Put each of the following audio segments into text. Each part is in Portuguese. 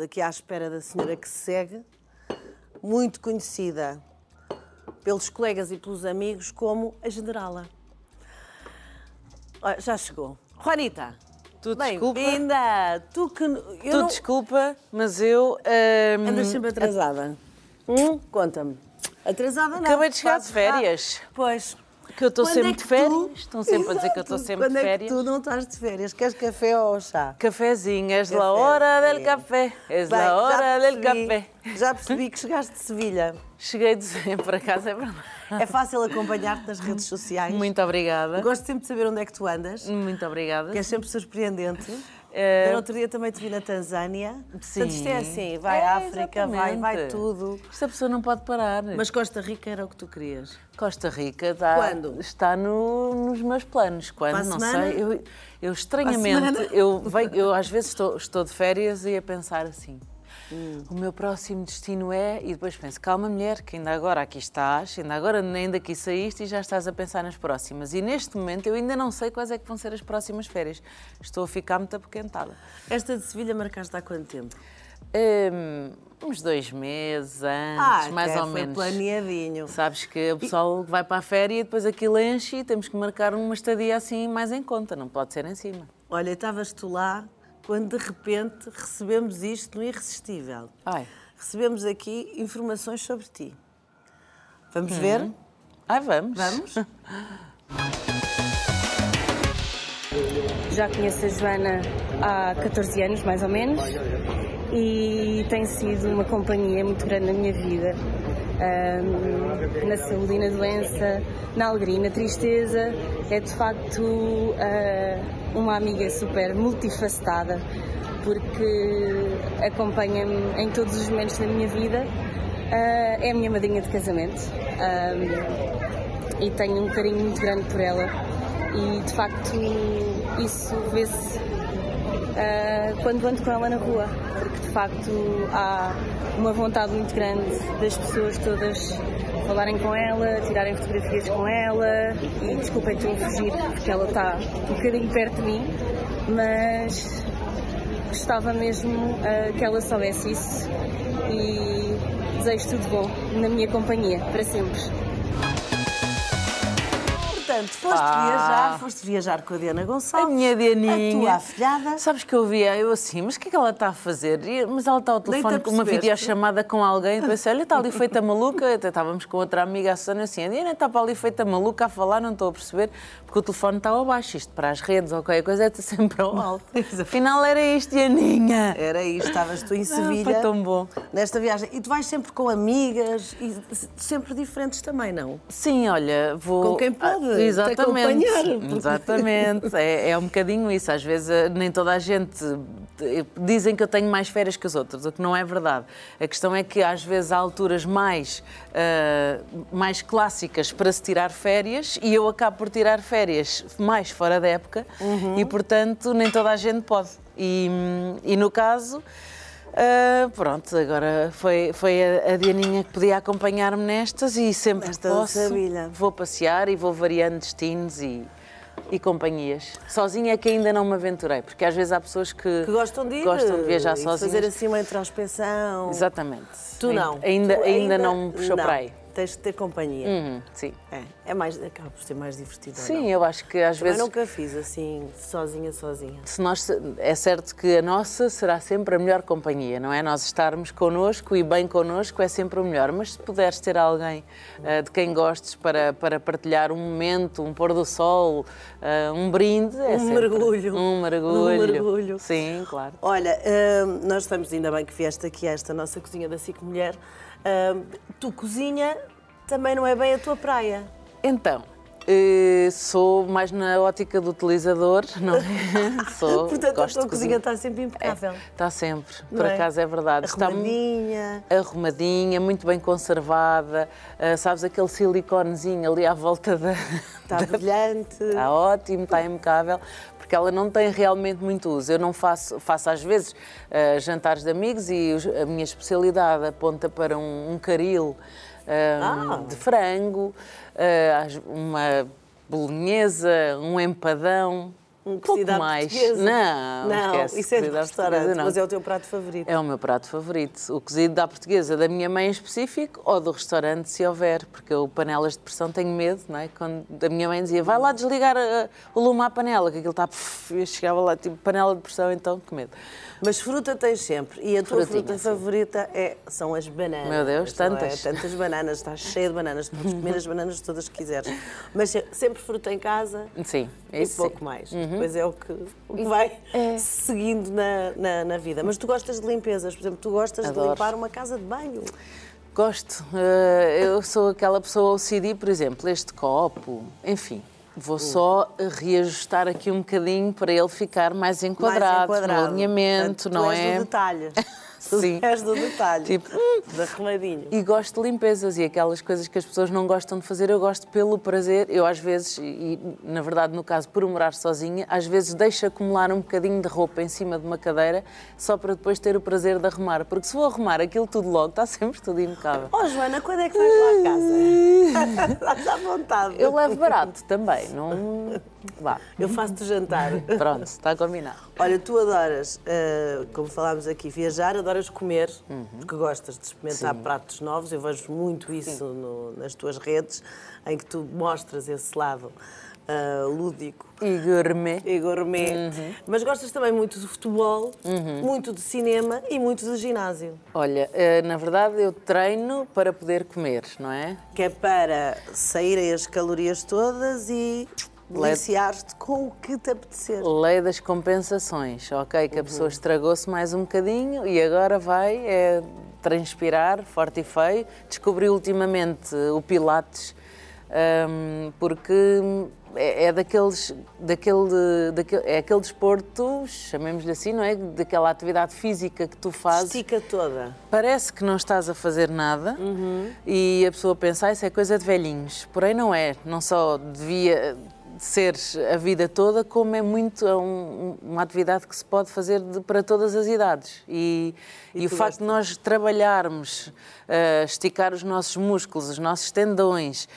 Aqui à espera da senhora que segue, muito conhecida pelos colegas e pelos amigos como a Generala. Olha, já chegou. Juanita, Tu desculpa. bem-vinda! Tu que. Tu não... desculpa, mas eu. ahm, Andas sempre atrasada. Hum? Conta-me. Atrasada não. Acabei de chegar de férias. Ah, pois. Que eu estou Quando sempre é de férias. tu- Estão sempre a dizer que eu estou Exato. sempre Quando de é férias. tu não estás de férias? Queres café ou chá? Cafezinho, és la hora del sim. café. És la hora del café. Já percebi que chegaste de Sevilha. Cheguei de para casa, é verdade. É fácil acompanhar-te nas redes sociais. Muito obrigada. Gosto sempre de saber onde é que tu andas, Muito obrigada. que é sempre surpreendente. No outro dia também te vi na Tanzânia. Sim. Portanto, isto é assim, vai É, à África, vai, vai tudo. Esta pessoa não pode parar. Mas Costa Rica era o que tu querias. Costa Rica está, Quando? está no- nos meus planos. Quando? Para não semana? sei. Eu, eu estranhamente, eu, venho- eu às vezes estou, estou de férias e a pensar assim. Hum. O meu próximo destino é. E depois penso, calma, mulher, que ainda agora aqui estás, ainda agora nem daqui saíste e já estás a pensar nas próximas. E neste momento eu ainda não sei quais é que vão ser as próximas férias. Estou a ficar muito apoquentada. Esta de Sevilha marcaste há quanto tempo? Hum, uns dois meses antes, mais até ou Ah, menos. planeadinho. Sabes que o pessoal vai para a férias e depois aquilo enche e temos que marcar uma estadia assim mais em conta, não pode ser em cima. Olha, estavas tu lá quando de repente recebemos isto no Irresistível. Ai, Recebemos aqui informações sobre ti. Vamos Uhum. ver? ai vamos. Vamos? Já conheço a Joana há 14 anos, mais ou menos, e tem sido uma companhia muito grande na minha vida. Ahm, na saúde e na doença, na alegria e na tristeza. É de facto ah, uma amiga super multifacetada, porque acompanha-me em todos os momentos da minha vida. Ah, é a minha madrinha de casamento. Ahm, e tenho um carinho muito grande por ela e de facto isso vê-se ah, quando ando com ela na rua, porque de facto há uma vontade muito grande das pessoas todas falarem com ela, tirarem fotografias com ela e desculpem estou fugir porque ela está um bocadinho perto de mim, mas gostava mesmo ah, que ela soubesse isso e desejo tudo bom na minha companhia, para sempre. Portanto, foste Pá. viajar, foste viajar com a Diana A Gonçalves. minha A Dianinha. tua afilhada. Sabes que eu via, eu assim, mas o que é que ela está a fazer? E- Mas ela está ao telefone com uma videochamada com alguém. Eu pensei, olha, está ali feita maluca. Até estávamos com outra amiga, a Susana, assim, a Diana está para ali feita maluca a falar, não estou a perceber, porque o telefone está ao baixo. Isto para as redes ou qualquer coisa é sempre ao alto. Afinal era isto, Dianinha. Era isto, estavas tu em Sevilha. foi tão bom. Nesta viagem. E tu vais sempre com amigas e sempre diferentes também, não? Sim, olha, vou. Com quem pode Ah, te Exatamente. acompanhar, porque- Exatamente. É, é um bocadinho isso. Às vezes eh, nem toda a gente. eh, Dizem que eu tenho mais férias que os outros, o que não é verdade. A questão é que às vezes há alturas mais, eh, mais clássicas para se tirar férias e eu acabo por tirar férias mais fora da época Uhum. e, portanto, nem toda a gente pode. E, e no caso. Ah, pronto, agora foi, foi a, a Dianinha que podia acompanhar-me nestas e sempre Nesta posso vou passear e vou variando destinos e, e companhias. Sozinha é que ainda não me aventurei, porque às vezes há pessoas que, Que gostam de ir. gostam de viajar sozinhas. fazer assim uma introspeção. Exatamente. Tu não. Ainda, Tu ainda, não me puxou não. para aí. Tens de ter companhia. Uhum, sim. É, é mais, acaba por ser mais divertido. Sim, eu acho que às Também vezes. nunca fiz assim, sozinha, sozinha. Se nós, é certo que a nossa será sempre a melhor companhia, não é? Nós estarmos connosco e bem connosco é sempre o melhor, mas se puderes ter alguém ah, de quem gostes para, para partilhar um momento, um pôr do sol, ah, um brinde, é Um mergulho. Um mergulho. Um mergulho. Sim, claro. Olha, hum, nós estamos, ainda bem que vieste aqui a esta nossa cozinha da SIC Mulher. Hum, tu cozinha também não é bem a tua praia. Então, eh, sou mais na ótica do utilizador, não é? Sou, Portanto, gosto a tua cozinha está sempre impecável. Está sempre, por é? acaso é verdade. Está mu- Arrumadinha. arrumadinha, muito bem conservada. Ah, sabes aquele siliconezinho ali à volta da. Está brilhante. Está ótimo, está impecável, porque ela não tem realmente muito uso. Eu não faço, faço às vezes ah, jantares de amigos e a minha especialidade aponta para um, um caril ah, Ah. de frango, ah, uma bolonhesa, um empadão. Um Pouco mais. portuguesa. Não, não esquece, isso é de restaurante, mas é o teu prato favorito. É o meu prato favorito. O cozido da portuguesa da minha mãe em específico ou do restaurante, se houver, porque eu, panelas de pressão, tenho medo, não é? Quando a minha mãe dizia, vai lá desligar uh, o lume à panela, que aquilo está. Eu chegava lá, tipo, panela de pressão, então, que medo. Mas fruta tens sempre. E a tua Frutinha, fruta favorita é, são as bananas. Meu Deus, não é? tantas. Tantas bananas, estás cheia de bananas, podes comer as bananas todas que quiseres. Mas se- sempre fruta em casa Sim, e isso pouco sim. mais. Depois é o que, o que vai seguindo na, na, na vida. Mas tu gostas de limpezas, por exemplo, tu gostas de Adoro. limpar uma casa de banho. Gosto. Eh, eu sou aquela pessoa OCD, por exemplo, este copo, enfim. Vou só reajustar aqui um bocadinho para ele ficar mais enquadrado, mais enquadrado. no alinhamento, Portanto, não é? do detalhe. Sim. és do detalhe. Tipo, de arrumadinho. E gosto de limpezas e aquelas coisas que as pessoas não gostam de fazer, eu gosto pelo prazer. Eu, às vezes, e e, na verdade, no caso, por morar sozinha, às vezes deixo acumular um bocadinho de roupa em cima de uma cadeira só para depois ter o prazer de arrumar. Porque se vou arrumar aquilo tudo logo, está sempre tudo impecável. Oh, Joana, quando é que vais lá a casa? Estás à vontade. Eu levo barato também, não. Vá, Eu faço-te jantar. pronto, está combinado. Olha, tu adoras, eh, como falámos aqui, viajar, adoras comer, porque gostas de experimentar Sim. pratos novos. Eu vejo muito isso no- nas tuas redes, em que tu mostras esse lado eh, lúdico E gourmet. e gourmet. Mas gostas também muito de futebol, muito de cinema e muito de ginásio, Olha, eh, na verdade, eu treino para poder comer, não é? que é para saírem as calorias todas e deliciar-te com o que te apetecer. Lei das compensações, ok? Que a pessoa estragou-se mais um bocadinho e agora vai é, transpirar forte e feio. Descobri ultimamente o Pilates, hum, porque é, é daqueles, daquele, daquele, é aquele desporto, chamemos-lhe assim, não é? Daquela atividade física que tu fazes. Estica toda. Parece que não estás a fazer nada e a pessoa pensa, ah, isso é coisa de velhinhos. Porém, não é. Não só devia ser a vida toda, como é muito é um- uma atividade que se pode fazer de- para todas as idades. E, e o tu facto de nós trabalharmos, eh, esticar os nossos músculos, os nossos tendões,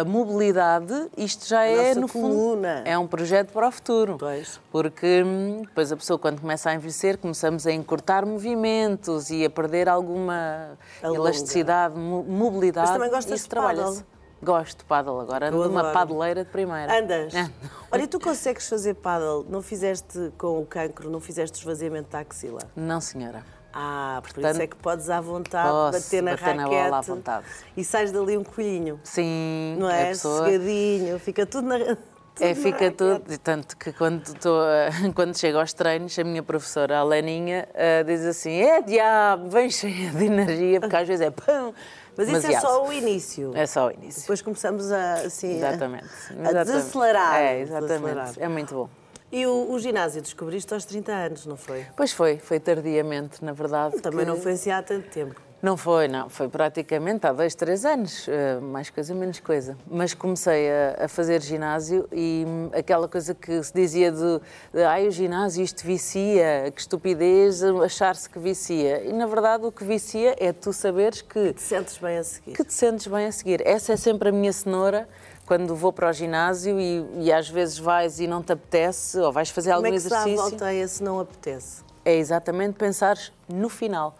a mobilidade, isto já é, nossa no coluna. fundo, é um projeto para o futuro. Pois. Porque hum, depois a pessoa, quando começa a envelhecer, começamos a encurtar movimentos e a perder alguma Alonga. elasticidade, mo- mobilidade. Mas também gostas Isso de. Gosto de paddle agora. Ando numa padeleira de primeira. Andas? É. Olha, tu consegues fazer paddle? Não fizeste com o cancro, não fizeste esvaziamento da axila? Não, senhora. Ah, por Portanto, isso é que podes à vontade bater na bater na raquete bola à vontade. e sais dali um colhinho, Sim, não é? pessoa... Sossegadinho, fica tudo na tudo É, na fica tudo, tanto que quando, a- quando chego aos treinos, a minha professora, a Leninha, eh, diz assim: é diabo, vem cheia de energia, porque às vezes é pão. Mas isso é só o início. É só o início. Depois começamos a, assim, a- Exatamente. a, Exatamente. desacelerar. É, exatamente. desacelerar. É muito bom. E o, o ginásio descobriste aos 30 anos, não foi? Pois foi, foi tardiamente, na verdade. Também que- não foi assim há tanto tempo. Não foi, não. Foi praticamente há dois, três anos, eh, mais coisa, menos coisa. Mas comecei a, a fazer ginásio e hum, aquela coisa que se dizia de, de ai, o ginásio isto vicia, que estupidez achar-se que vicia. E na verdade o que vicia é tu saberes que Te sentes bem a seguir. que te sentes bem a seguir. Essa é sempre a minha cenoura quando vou para o ginásio e, e às vezes vais e não te apetece ou vais fazer Como algum é que se dá a exercício. volteia se não apetece? É exatamente pensares no final.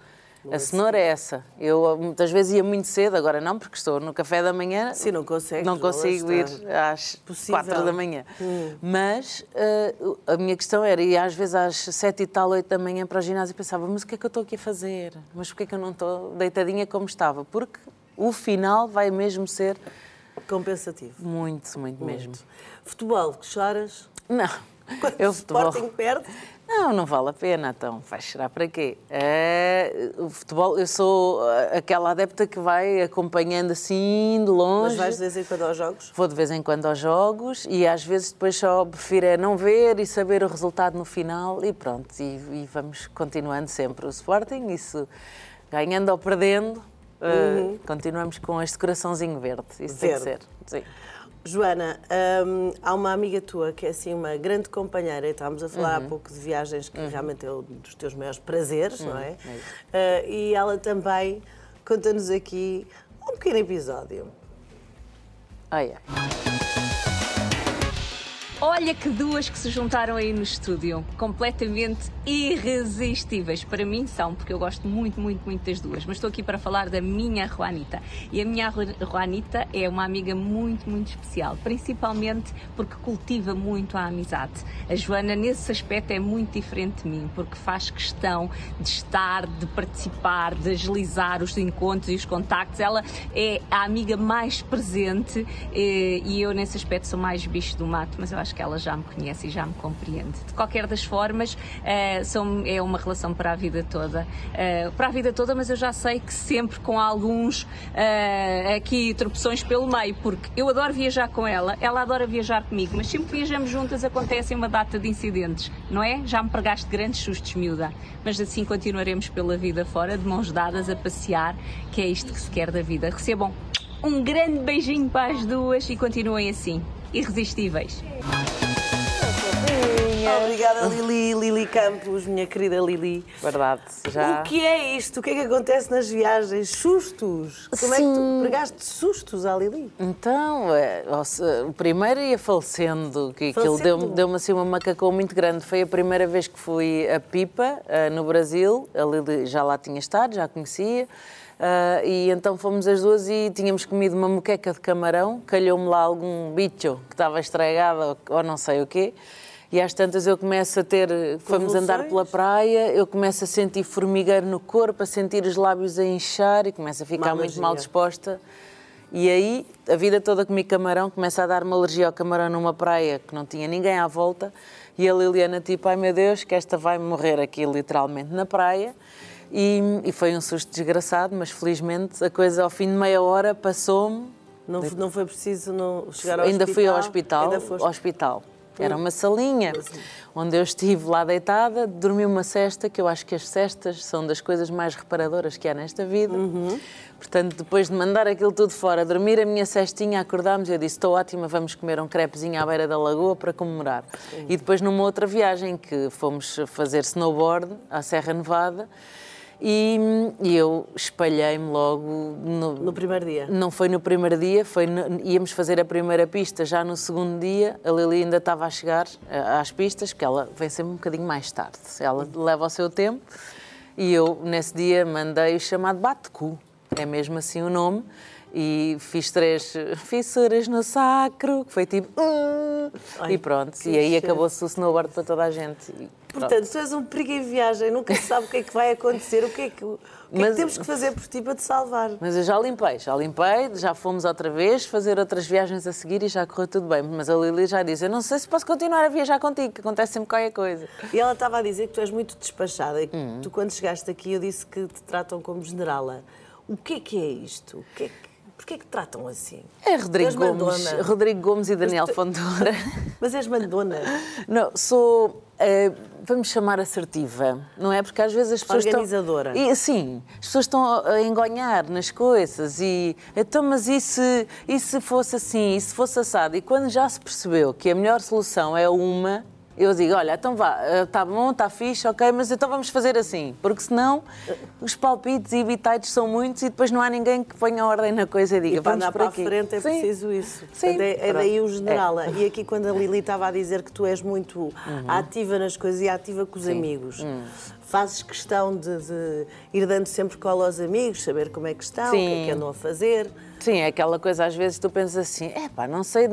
A cenoura é essa. Eu muitas vezes ia muito cedo, agora não, porque estou no café da manhã. Sim, não consegues, Não consigo ir está. às Possível. Hum. quatro da manhã. Mas eh, a minha questão era ir às vezes às sete e tal, oito da manhã para o ginásio e pensava, mas o que é que eu estou aqui a fazer? Mas porquê é que eu não estou deitadinha como estava? Porque o final vai mesmo ser Compensativo. muito, muito, mesmo. Futebol, que choras? Não. Quando Eu o futebol. Sporting perde? Não, não vale a pena, então. Vais chorar para quê? É, o futebol, eu sou ah, aquela adepta que vai acompanhando assim, de longe. Mas vais de vez em quando aos jogos? Vou de vez em quando aos jogos e às vezes depois só prefiro é não ver e saber o resultado no final e pronto. E, e vamos continuando sempre o Sporting, isso ganhando ou perdendo, ah, continuamos com este coraçãozinho verde. Isso tem que ser. Verde. Sim. Joana, hum, há uma amiga tua que é assim uma grande companheira, e estávamos a falar há pouco de viagens, que realmente é um dos teus maiores prazeres, não é? Ah, e ela também conta-nos aqui um pequeno episódio. Ai, ai. Olha que duas que se juntaram aí no estúdio, completamente irresistíveis. Para mim são, porque eu gosto muito, muito, muito das duas. Mas estou aqui para falar da minha Juanita. E a minha Juanita é uma amiga muito, muito especial, principalmente porque cultiva muito a amizade. A Joana, nesse aspecto, é muito diferente de mim, porque faz questão de estar, de participar, de agilizar os encontros e os contactos. Ela é a amiga mais presente eh, e eu, nesse aspecto, sou mais bicho do mato, mas eu acho acho que ela já me conhece e já me compreende. De qualquer das formas, uh, são, é uma relação para a vida toda. Uh, para a vida toda, mas eu já sei que sempre com alguns uh, aqui tropeções pelo meio, porque eu adoro viajar com ela, ela adora viajar comigo, mas sempre que viajamos juntas acontecem uma data de incidentes, não é? Já me pregaste grandes sustos, miúda, mas assim continuaremos pela vida fora, de mãos dadas a passear, que é isto que se quer da vida. Recebam um grande beijinho para as duas e continuem assim irresistíveis. Obrigada, Lili, Lili Campos, minha querida Lili. Verdade, já. O que é isto? O que é que acontece nas viagens? Sustos? Como Sim. é que tu pregaste sustos à Lili? Então, é, o primeiro ia falecendo, que aquilo deu-me deu assim uma macacão muito grande. Foi a primeira vez que fui a Pipa, eh, no Brasil. A Lili já lá tinha estado, já conhecia. Uh, e então fomos as duas e tínhamos comido uma moqueca de camarão, calhou-me lá algum bicho que estava estragado ou, não sei o quê. E às tantas eu começo a ter. Fomos andar pela praia, eu começo a sentir formigueiro no corpo, a sentir os lábios a inchar e começo a ficar muito mal disposta. E aí, a vida toda comi camarão, começa a dar-me alergia ao camarão numa praia que não tinha ninguém à volta. E a Liliana, tipo, ai meu Deus, que esta vai morrer aqui literalmente na praia. E, e, foi um susto desgraçado, mas felizmente a coisa ao fim de meia hora passou-me. Não, não foi preciso não chegar ao Ainda hospital? fui ao hospital. Ainda foste... hospital. Era uma salinha onde eu estive lá deitada, dormi uma cesta, que eu acho que as cestas são das coisas mais reparadoras que há nesta vida. Uhum. Portanto, depois de mandar aquilo tudo fora, dormir a minha cestinha, acordámos eu disse: Estou ótima, vamos comer um crepezinho à beira da lagoa para comemorar. Sim. E depois, numa outra viagem que fomos fazer snowboard à Serra Nevada, e, e eu espalhei-me logo. No, no, primeiro dia? Não foi no primeiro dia, foi no, íamos fazer a primeira pista já no segundo dia. A Lili ainda estava a chegar eh, às pistas, porque ela vem sempre um bocadinho mais tarde. Ela leva o seu tempo. E eu, nesse dia, mandei o chamado Bate-Cu, é mesmo assim o nome. E fiz três fissuras no sacro, que foi tipo. Uh, Ai, e pronto. E aí acabou-se o snowboard para toda a gente. Portanto, tu és um perigo em viagem, nunca se sabe o que é que vai acontecer, o que é que, o que, é que temos que fazer por ti para te salvar. Mas eu já limpei, já limpei, já fomos outra vez fazer outras viagens a seguir e já correu tudo bem. Mas a Lili já disse: Eu não sei se posso continuar a viajar contigo, que acontece sempre qualquer coisa. E ela estava a dizer que tu és muito despachada e que uhum. tu, quando chegaste aqui, eu disse que te tratam como generala. O que é que é isto? O que é que Porquê que tratam assim? É Rodrigo Gomes, Rodrigo Gomes e Daniel tu... Fontoura. Mas és mandona? Não, sou, uh, vamos chamar assertiva, não é? Porque às vezes as pessoas Organizadora. estão... E, sim, as pessoas estão a engonhar nas coisas e... Então, mas e se, e se fosse assim, e se fosse assado? E quando já se percebeu que a melhor solução é uma eu digo, olha, então vá, está eh, bom, está fixe, ok, mas então vamos fazer assim, porque senão os palpites e bitites são muitos e depois não há ninguém que ponha ordem na coisa e diga, e para vamos andar para aqui. a frente é Sim. preciso isso. Sim. É, é daí o general. É. E aqui quando a Lili estava a dizer que tu és muito uhum. ativa nas coisas e ativa com os Sim. amigos. Uhum fazes questão de, de, ir dando sempre cola aos amigos, saber como é que estão, Sim. o que é que andam a fazer. Sim, é aquela coisa, às vezes tu pensas assim, é pá, não sei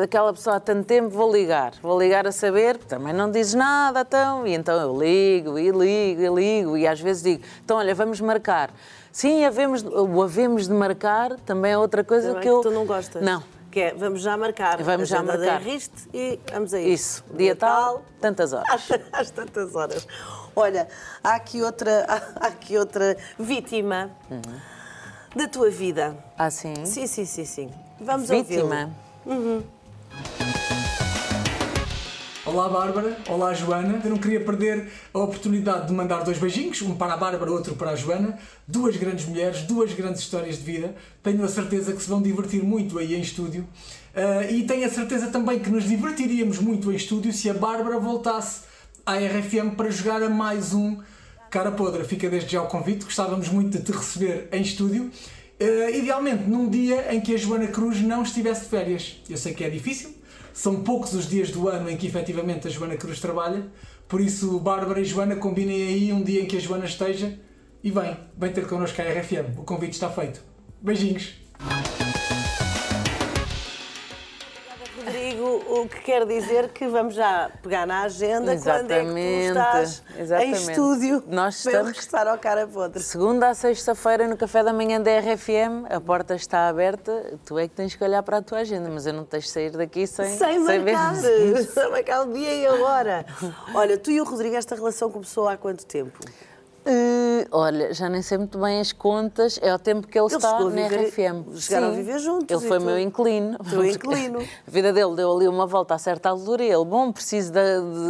daquela pessoa há tanto tempo, vou ligar. Vou ligar a saber, também não dizes nada, então. E então eu ligo, e ligo, e ligo, e às vezes digo, então olha, vamos marcar. Sim, havemos, o havemos de marcar também é outra coisa também que eu... que tu não gostas. Não. Que é, vamos já marcar. Vamos já marcar. Riste e vamos a isso. Isso, dia, tal, tantas horas. Às, às tantas horas. Olha, há aqui outra, há aqui outra vítima uhum. Da tua vida. Ah, sim? Sim, sim, sim, sim. Vamos Vítima? Uhum. Olá Bárbara, olá Joana. Eu não queria perder a oportunidade de mandar dois beijinhos, um para a Bárbara, outro para a Joana. Duas grandes mulheres, duas grandes histórias de vida. Tenho a certeza que se vão divertir muito aí em estúdio. Uh, e tenho a certeza também que nos divertiríamos muito em estúdio se a Bárbara voltasse à RFM para jogar a mais um Cara Podre. Fica desde já o convite, gostávamos muito de te receber em estúdio. Uh, idealmente num dia em que a Joana Cruz não estivesse de férias. Eu sei que é difícil, São poucos os dias do ano em que efetivamente a Joana Cruz trabalha, por isso Bárbara e Joana combinem aí um dia em que a Joana esteja e vem, vem ter connosco a RFM. O convite está feito. Beijinhos! O que quer dizer que vamos já pegar na agenda quando é que estás exatamente. em estúdio Nós para estamos- regressar ao cara podre. Segunda a sexta-feira no café da manhã da RFM, a porta está aberta, tu é que tens que olhar para a tua agenda, mas eu não te deixo sair daqui sem, Sem ver. marcar, sem marcar o dia e a hora. Olha, tu e o Rodrigo, esta relação começou há quanto tempo? Eh, olha, já nem sei muito bem as contas, é o tempo que ele, Ele está na viver- RFM. chegaram a viver juntos Ele foi tu- meu inquilino. Teu inquilino. A vida dele deu ali uma volta a certa altura e ele, bom, preciso de,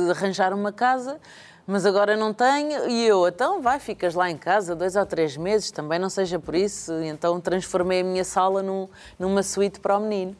de arranjar uma casa, mas agora não tenho. E eu, então vai, ficas lá em casa dois ou três meses, também não seja por isso. Então transformei a minha sala num- numa suíte para o menino.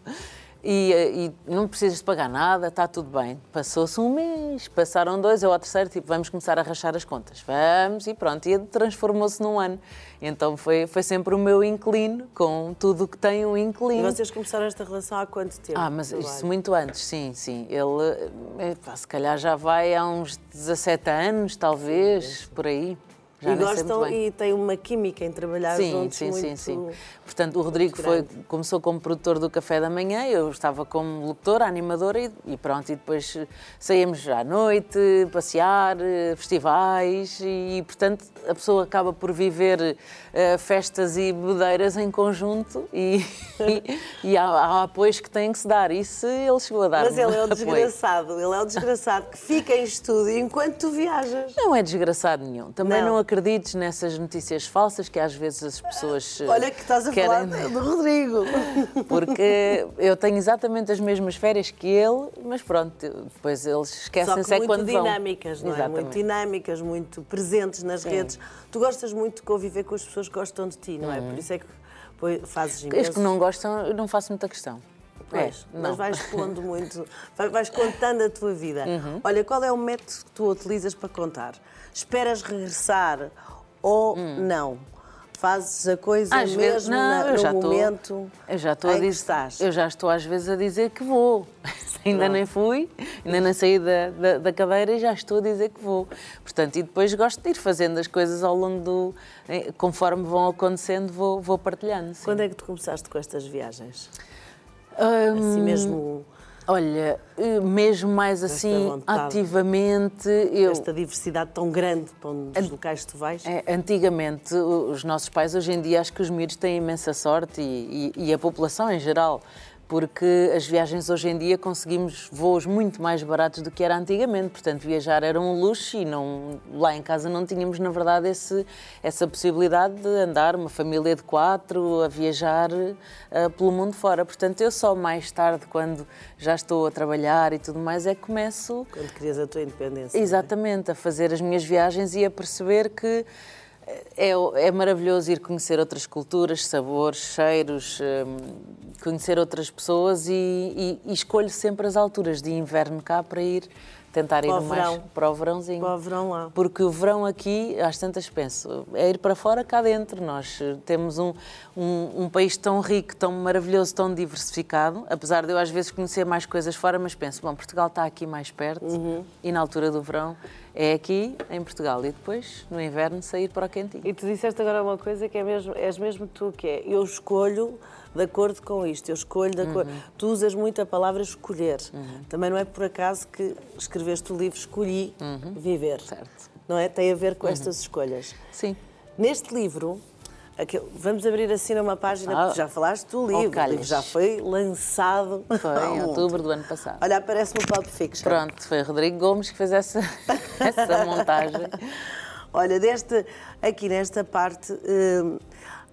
E, eh, e não precisas de pagar nada, está tudo bem. Passou-se um mês, passaram dois, eu ao terceiro, tipo, vamos começar a rachar as contas. Vamos, e pronto. E transformou-se num ano. Então foi, foi sempre o meu inquilino, com tudo o que tem um E inquilino. vocês começaram esta relação há quanto tempo? Ah, mas isso muito antes, sim, sim. Ele, eh, se calhar já vai há uns 17 anos, talvez, por aí. Já e gostam e têm uma química em trabalhar Sim, juntos sim, muito... sim, sim. Portanto, o Rodrigo foi, começou como produtor do Café da Manhã, eu estava como locutora, animadora e, e pronto. E depois saímos à noite, passear, eh, festivais e, portanto, a pessoa acaba por viver eh, festas e bebedeiras em conjunto e, e, e há, há apoios que têm que se dar. Isso ele chegou a dar. Mas ele é o desgraçado, ele é o desgraçado que fica em estúdio enquanto tu viajas. Não é desgraçado nenhum. Também Não. não, acredites nessas notícias falsas que às vezes as pessoas. eh, Olha que estás a querem... falar do Rodrigo. Porque eu tenho exatamente as mesmas férias que ele, mas pronto, depois eles esquecem-se que é quando vão. dinâmicas, não é? Muito dinâmicas, muito presentes nas Sim. redes. Tu gostas muito de conviver com as pessoas que gostam de ti, não é? Por isso é que fazes Os imenso. que não gostam, eu não faço muita questão. Pois, É, mas não. vais pondo muito, vai- vais contando a tua vida. Uhum. Olha, qual é o método que tu utilizas para contar? Esperas regressar ou não? Fazes a coisa Hum. Às mesmo vezes, não, na- eu no já estou. momento Eu já estou a dizer, estás? eu já estou às vezes a dizer que vou. ainda Pronto. nem fui, ainda nem saí da, da, da cadeira e já estou a dizer que vou. Portanto, e depois gosto de ir fazendo as coisas ao longo do. eh, conforme vão acontecendo, vou, vou partilhando. sim. Quando é que tu começaste com estas viagens? Hum, Assim mesmo, Olha, eh, mesmo mais assim, vontade. ativamente, eu. esta diversidade tão grande para onde os locais tu vais? É, antigamente, os nossos pais, hoje em dia, acho que os miúdos têm imensa sorte e, e- e a população em geral, porque as viagens hoje em dia conseguimos voos muito mais baratos do que era antigamente. Portanto, viajar era um luxo e não, lá em casa não tínhamos, na verdade, esse, essa possibilidade de andar, uma família de quatro, a viajar eh, pelo mundo fora. Portanto, eu só mais tarde, quando já estou a trabalhar e tudo mais, é que começo Quando querias a tua independência. Exatamente, a fazer as minhas viagens e a perceber que é, é maravilhoso ir conhecer outras culturas, sabores, cheiros, hum, conhecer outras pessoas e, e- e escolho sempre as alturas de inverno cá para ir tentar ir Para o o mais verão. para o verãozinho. Para o verão lá. Porque o verão aqui, às tantas penso, é ir para fora cá dentro. Nós eh, temos um, um, um país tão rico, tão maravilhoso, tão diversificado, apesar de eu às vezes conhecer mais coisas fora, mas penso, bom, Portugal está aqui mais perto Uhum. e na altura do verão é aqui, em Portugal, e depois, no inverno, sair para o quentinho. E tu disseste agora uma coisa que é mesmo, és mesmo tu, que é eu escolho de acordo com isto, eu escolho de acordo. Uhum. Tu usas muito a palavra escolher. Também não é por acaso que escreveste o livro Escolhi Viver. Uhum. Certo. Não é? Tem a ver com estas escolhas. Sim. Neste livro, vamos abrir assim numa página, Ah. porque já falaste do livro, o livro já foi lançado. Foi em outubro do ano passado. Olha, aparece-me o Pulp Fiction. Pronto, foi Rodrigo Gomes que fez essa, essa montagem. Olha, desta, aqui nesta parte, hum,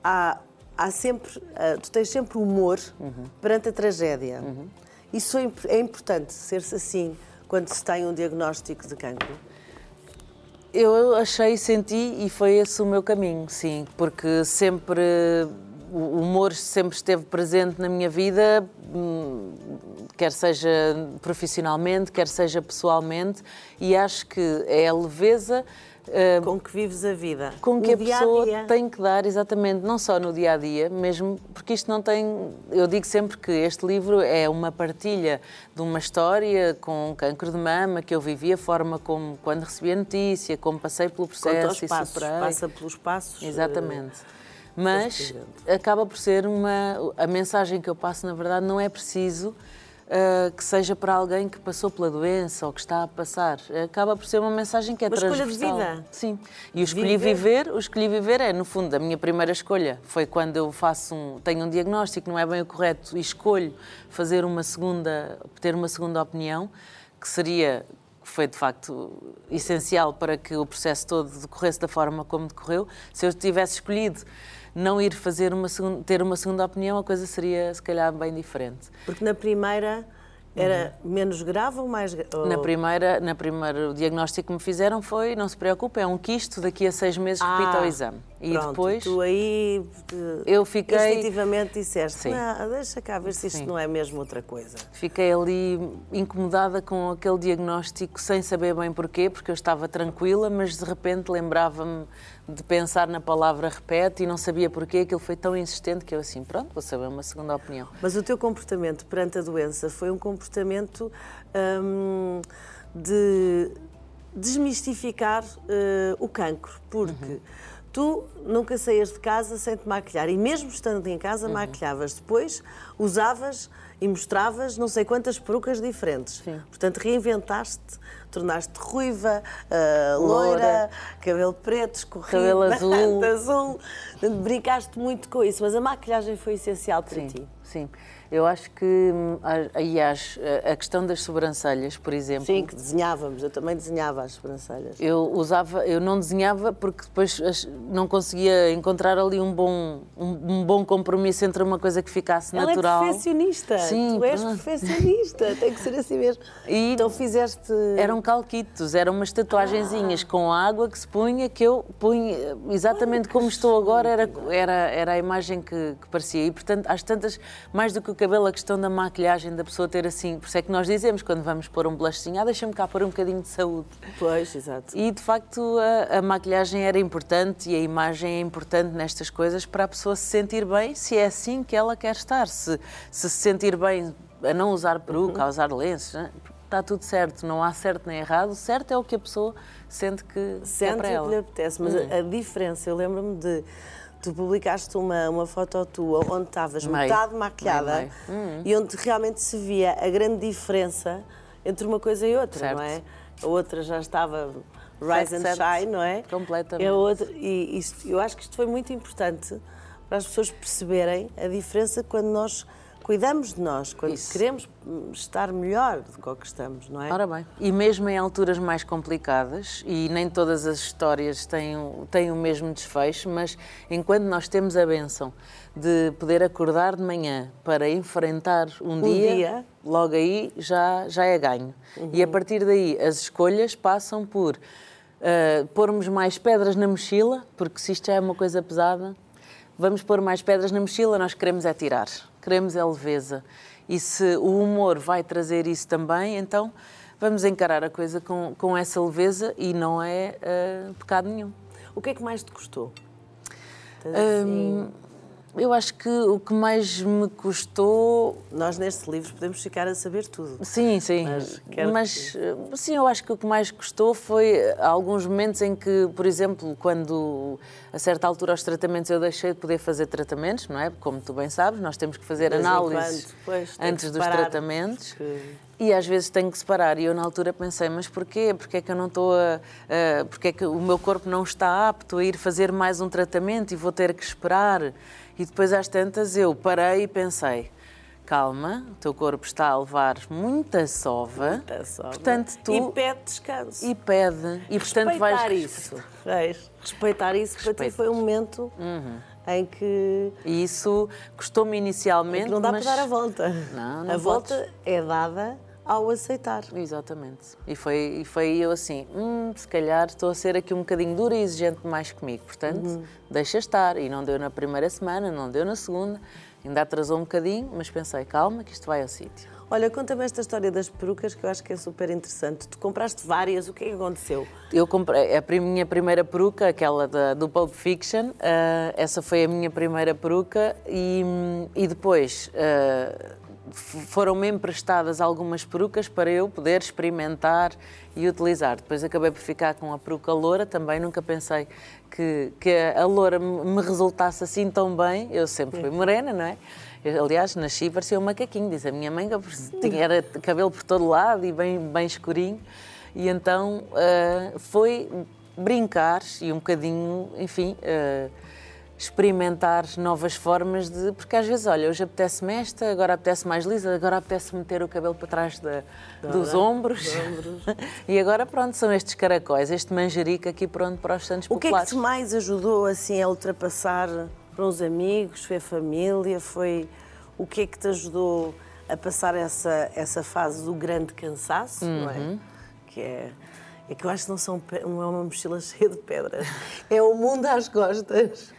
há, há sempre, ah, tu tens sempre humor perante a tragédia. Isso é, é importante, ser-se assim, quando se tem um diagnóstico de cancro. Eu achei, senti e foi esse o meu caminho, sim, porque sempre o humor sempre esteve presente na minha vida, hum, quer seja profissionalmente, quer seja pessoalmente, e acho que é a leveza uh, com que vives a vida, com que a pessoa -dia. tem que dar, exatamente, não só no dia a dia, mesmo porque isto não tem. Eu digo sempre que este livro é uma partilha de uma história com um cancro de mama que eu vivi, a forma como, quando recebi a notícia, como passei pelo processo e passos, superei. Passa pelos passos. Exatamente. Uh, mas acaba por ser uma. A mensagem que eu passo, na verdade, não é preciso uh, que seja para alguém que passou pela doença ou que está a passar. Acaba por ser uma mensagem que é uma transversal. escolha de vida. Sim. E o escolhi viver. viver, o escolhi viver é, no fundo, a minha primeira escolha. Foi quando eu faço um, tenho um diagnóstico, não é bem o correto, e escolho fazer uma segunda, ter uma segunda opinião, que seria foi de facto essencial para que o processo todo decorresse da forma como decorreu. Se eu tivesse escolhido não ir fazer uma segunda, ter uma segunda opinião, a coisa seria se calhar bem diferente. Porque na primeira era uhum. menos grave ou mais ou... Na primeira, na primeira, o diagnóstico que me fizeram foi, não se preocupe, é um quisto, daqui a seis meses ah, repita o exame. E pronto, depois... tu aí eu fiquei... instintivamente disseste, Sim. não, deixa cá ver se isto Sim. não é mesmo outra coisa. Fiquei ali incomodada com aquele diagnóstico sem saber bem porquê, porque eu estava tranquila, mas de repente lembrava-me de pensar na palavra repete e não sabia porquê, aquilo foi tão insistente que eu assim, pronto, vou saber uma segunda opinião. Mas o teu comportamento perante a doença foi um comportamento hum, de desmistificar uh, o cancro, porque uhum. Tu nunca saías de casa sem te maquilhar e mesmo estando em casa uhum. maquilhavas. Depois usavas e mostravas não sei quantas perucas diferentes. Sim. Portanto, reinventaste tornaste ruiva, uh, loira, cabelo preto, escorrido, cabelo azul. azul. Brincaste muito com isso, mas a maquilhagem foi essencial para sim, ti. Sim. Eu acho que, aliás, a questão das sobrancelhas, por exemplo. Sim, que desenhávamos, eu também desenhava as sobrancelhas. Eu usava, eu não desenhava porque depois não conseguia encontrar ali um bom, um, um bom compromisso entre uma coisa que ficasse Ela natural. é perfeccionista. Sim, tu és perfeccionista, tem que ser assim mesmo. E então fizeste. Eram calquitos, eram umas tatuagenzinhas ah. com água que se punha, que eu punha exatamente como estou agora, era, era, era a imagem que, que parecia. E portanto, às tantas, mais do que cabelo, a questão da maquilhagem, da pessoa ter assim. Por isso é que nós dizemos quando vamos pôr um blushzinho, ah, deixa-me cá pôr um bocadinho de saúde. Pois, exato. E de facto a, a, maquilhagem era importante e a imagem é importante nestas coisas para a pessoa se sentir bem, se é assim que ela quer estar. Se se, se sentir bem a não usar peruca, uhum. a usar lenços, né? está tudo certo, não há certo nem errado. O certo é o que a pessoa sente que sente é para ela. que lhe apetece, mas uhum. a, a diferença, eu lembro-me de tu publicaste uma, uma foto tua onde estavas metade maquilhada meio, meio. E onde realmente se via a grande diferença entre uma coisa e outra, certo. não é? A outra já estava rise certo, and certo. shine, não é? Completamente. A outra, e isto, eu acho que isto foi muito importante para as pessoas perceberem a diferença quando nós cuidamos de nós, quando Isso. queremos estar melhor do que estamos, não é? Ora bem. E mesmo em alturas mais complicadas, e nem todas as histórias têm, têm o mesmo desfecho, mas enquanto nós temos a benção de poder acordar de manhã para enfrentar um, um dia, dia, logo aí já, já é ganho. Uhum. E a partir daí as escolhas passam por uh, pormos mais pedras na mochila, porque se isto já é uma coisa pesada, vamos pôr mais pedras na mochila, nós queremos é tirar queremos é leveza. E se o humor vai trazer isso também, então vamos encarar a coisa com, com essa leveza e não é uh, pecado nenhum. O que é que mais te custou? Assim... Eu acho que o que mais me custou. Nós, neste livro, podemos ficar a saber tudo. Sim, sim. Mas. Eh, sim, eu acho que o que mais custou foi alguns momentos em que, por exemplo, quando a certa altura aos tratamentos eu deixei de poder fazer tratamentos, não é? Como tu bem sabes, nós temos que fazer análises antes dos tratamentos. Porque... E às vezes tenho que separar. E eu na altura pensei, mas porquê? Porquê é que eu não estou a. a porquê é que o meu corpo não está apto a ir fazer mais um tratamento e vou ter que esperar? E depois às tantas eu parei e pensei, calma, o teu corpo está a levar muita sova. Muita sova. Portanto, tu... E pede descanso. E pede. E portanto vais... isso. Respeitar isso Respeito. para ti foi um momento... Uhum em que. E isso custou-me inicialmente. não dá mas... para dar a volta. Não, não A podes. volta é dada ao aceitar. Exatamente. E foi, e foi eu assim, hum, se calhar estou a ser aqui um bocadinho dura e exigente mais comigo, portanto, uhum. deixa estar. E não deu na primeira semana, não deu na segunda, ainda atrasou um bocadinho, mas pensei, calma, que isto vai ao sítio. Olha, conta-me esta história das perucas que eu acho que é super interessante. Tu compraste várias, o que é que aconteceu? Eu comprei a minha primeira peruca, aquela da, do Pulp Fiction, uh, essa foi a minha primeira peruca e, e depois uh, foram-me emprestadas algumas perucas para eu poder experimentar e utilizar. Depois acabei por ficar com a peruca loura, também nunca pensei que, que a loura me resultasse assim tão bem. Eu sempre fui morena, não é? Eu, aliás, nasci parecia um macaquinho, diz a minha mãe, que tinha era cabelo por todo lado e bem, bem escurinho. E então uh, foi brincar e um bocadinho, enfim, uh, experimentar novas formas de. Porque às vezes, olha, hoje apetece-me esta, agora apetece mais lisa, agora apetece meter o cabelo para trás de, dos ombros. ombros. e agora, pronto, são estes caracóis, este manjerico aqui pronto para os Santos Populares. O que é que te mais ajudou assim a ultrapassar para uns amigos, foi a família, foi o que é que te ajudou a passar essa, essa fase do grande cansaço, uhum. não é? Uhum. Que é é que eu acho que não, são, não é uma mochila cheia de pedras. É o mundo às costas.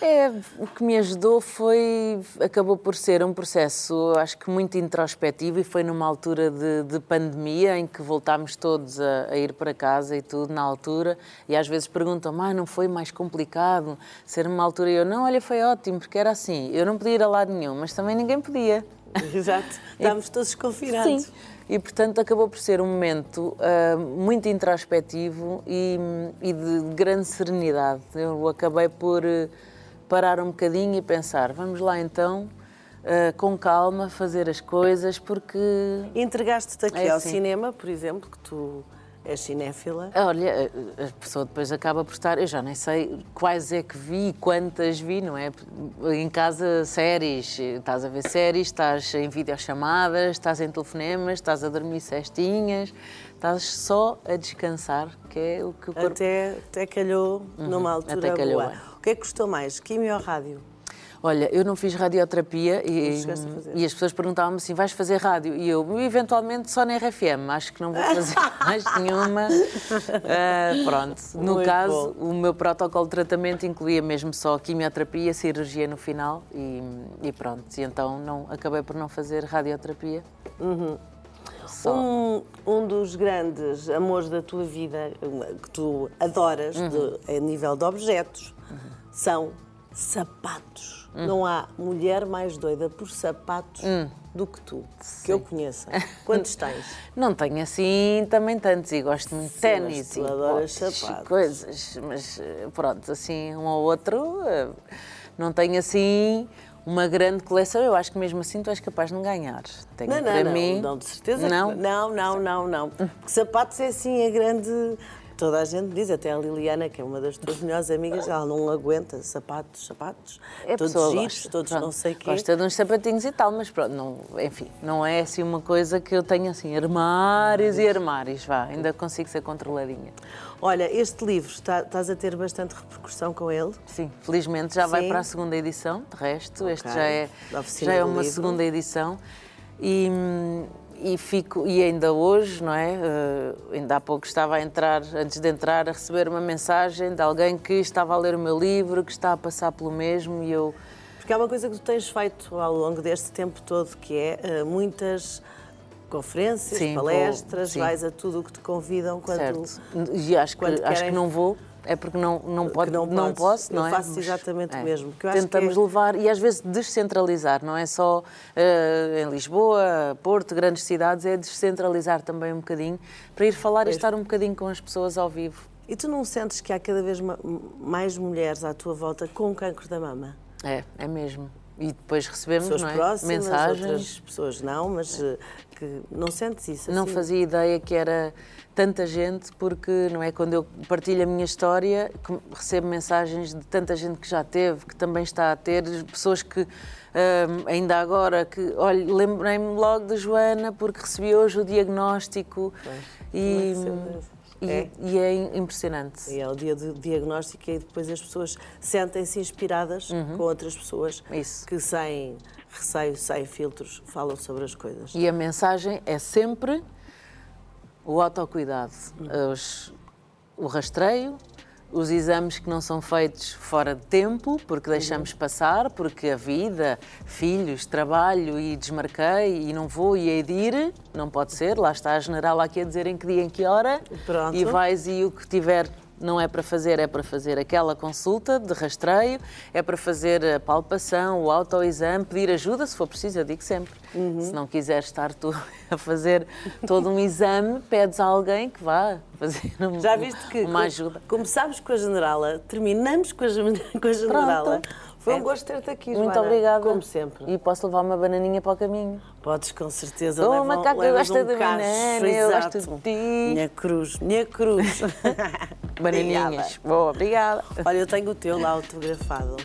É, o que me ajudou foi. acabou por ser um processo, acho que muito introspectivo e foi numa altura de, de pandemia em que voltámos todos a, a, ir para casa e tudo na altura. E às vezes perguntam, mas não foi mais complicado ser numa altura? E eu, não, olha, foi ótimo, porque era assim. Eu não podia ir a lado nenhum, mas também ninguém podia. Exato. Estávamos todos confinados. Sim e, portanto, acabou por ser um momento uh, muito introspectivo e, e, de grande serenidade. Eu acabei por uh, parar um bocadinho e pensar: vamos lá então. Uh, com calma, fazer as coisas, porque. Entregaste-te aqui é ao assim. cinema, por exemplo, que tu é cinéfila? Olha, a pessoa depois acaba por estar. Eu já nem sei quais é que vi, quantas vi, não é? Em casa, séries. Estás a ver séries, estás em videochamadas, estás em telefonemas, estás a dormir cestinhas, estás só a descansar, que é o que o corpo. Até, até calhou uhum, numa altura até calhou, boa. É. O que é que custou mais, quimio ou rádio? Olha, eu não fiz radioterapia e, e as pessoas perguntavam-me assim: vais fazer rádio? E eu, eventualmente, só na RFM, acho que não vou fazer mais nenhuma. Uh, pronto. No Muito caso, bom. o meu protocolo de tratamento incluía mesmo só quimioterapia, cirurgia no final e, e pronto. E então não, acabei por não fazer radioterapia. Uhum. Um, um, dos grandes amores da tua vida, que tu adoras uhum. de, a nível de objetos, uhum. são sapatos. Hum. Não há mulher mais doida por sapatos hum. do que tu, Sim. que eu conheça. Quantos tens? Não tenho assim também tantos e gosto muito de ténis e adoras sapatos. coisas, mas eh, pronto, assim um ou outro. Eh, não tenho assim uma grande coleção. Eu acho que mesmo assim tu és capaz de não ganhar. Tenho não, não, para não, mim... não, de certeza. Não, não, não, não, não. Porque sapatos é assim a grande toda a gente diz, até a Liliana, que é uma das tuas melhores amigas, ela não aguenta sapatos, sapatos, é todos giros, gosta. todos pronto, não sei o quê. Gosta de uns sapatinhos e tal, mas pronto, não, enfim, não é assim uma coisa que eu tenho assim, armários e armários, vá, ainda consigo ser controladinha. Olha, este livro, está, estás a ter bastante repercussão com ele? Sim, felizmente já Sim. vai para a segunda edição, de resto, okay. este já é, já é uma livro. segunda edição. E, hum, e fico e ainda hoje, não é? Uh, ainda há pouco estava a entrar, antes de entrar, a receber uma mensagem de alguém que estava a ler o meu livro, que está a passar pelo mesmo e eu. Porque há uma coisa que tu tens feito ao longo deste tempo todo, que é uh, muitas conferências, sim, palestras, vou, vais a tudo o que te convidam quando. Certo. E acho que, acho que não vou é porque não, não, pode, não, não posso, não eu é? faço exatamente é. o mesmo. Tentamos é... levar e às vezes descentralizar, não é só uh, em Lisboa, Porto, grandes cidades, é descentralizar também um bocadinho para ir falar e estar um bocadinho com as pessoas ao vivo. E tu não sentes que há cada vez mais mulheres à tua volta com cancro da mama? É, é mesmo. E depois recebemos pessoas é? próximas, mensagens. Outras pessoas não, mas é. que não sentes isso assim? Não fazia ideia que era tanta gente, porque não é quando eu partilho a minha história, recebo mensagens de tanta gente que já teve, que também está a ter, pessoas que um, ainda agora que, olha, lembrei-me logo de Joana porque recebi hoje o diagnóstico pois, e, e, é. e é impressionante. E é o dia do diagnóstico e depois as pessoas sentem-se inspiradas uhum. com outras pessoas Isso. que sem receio, sem filtros, falam sobre as coisas. E a mensagem é sempre o autocuidado, os, o rastreio, os exames que não são feitos fora de tempo, porque deixamos passar, porque a vida, filhos, trabalho e desmarquei e não vou e hei de ir, não pode ser, lá está a general aqui a dizer em que dia, em que hora, Pronto. e vais e o que tiver não é para fazer, é para fazer aquela consulta de rastreio, é para fazer a palpação, o autoexame, pedir ajuda se for preciso, eu digo sempre. Uhum. Se não quiseres estar tu a fazer todo um exame, pedes a alguém que vá fazer um- Já viste que uma ajuda. começámos com a generala, terminamos com a, com a generala. Foi um É. gosto ter-te aqui, Muito Joana, obrigada. Como sempre. E posso levar uma bananinha para o caminho. Podes com certeza que eu levas gosto um de cacho, banana, eu gosto de ti. Minha cruz, minha cruz. Bananinhas. Boa, obrigada. Olha, eu tenho o teu lá autografado.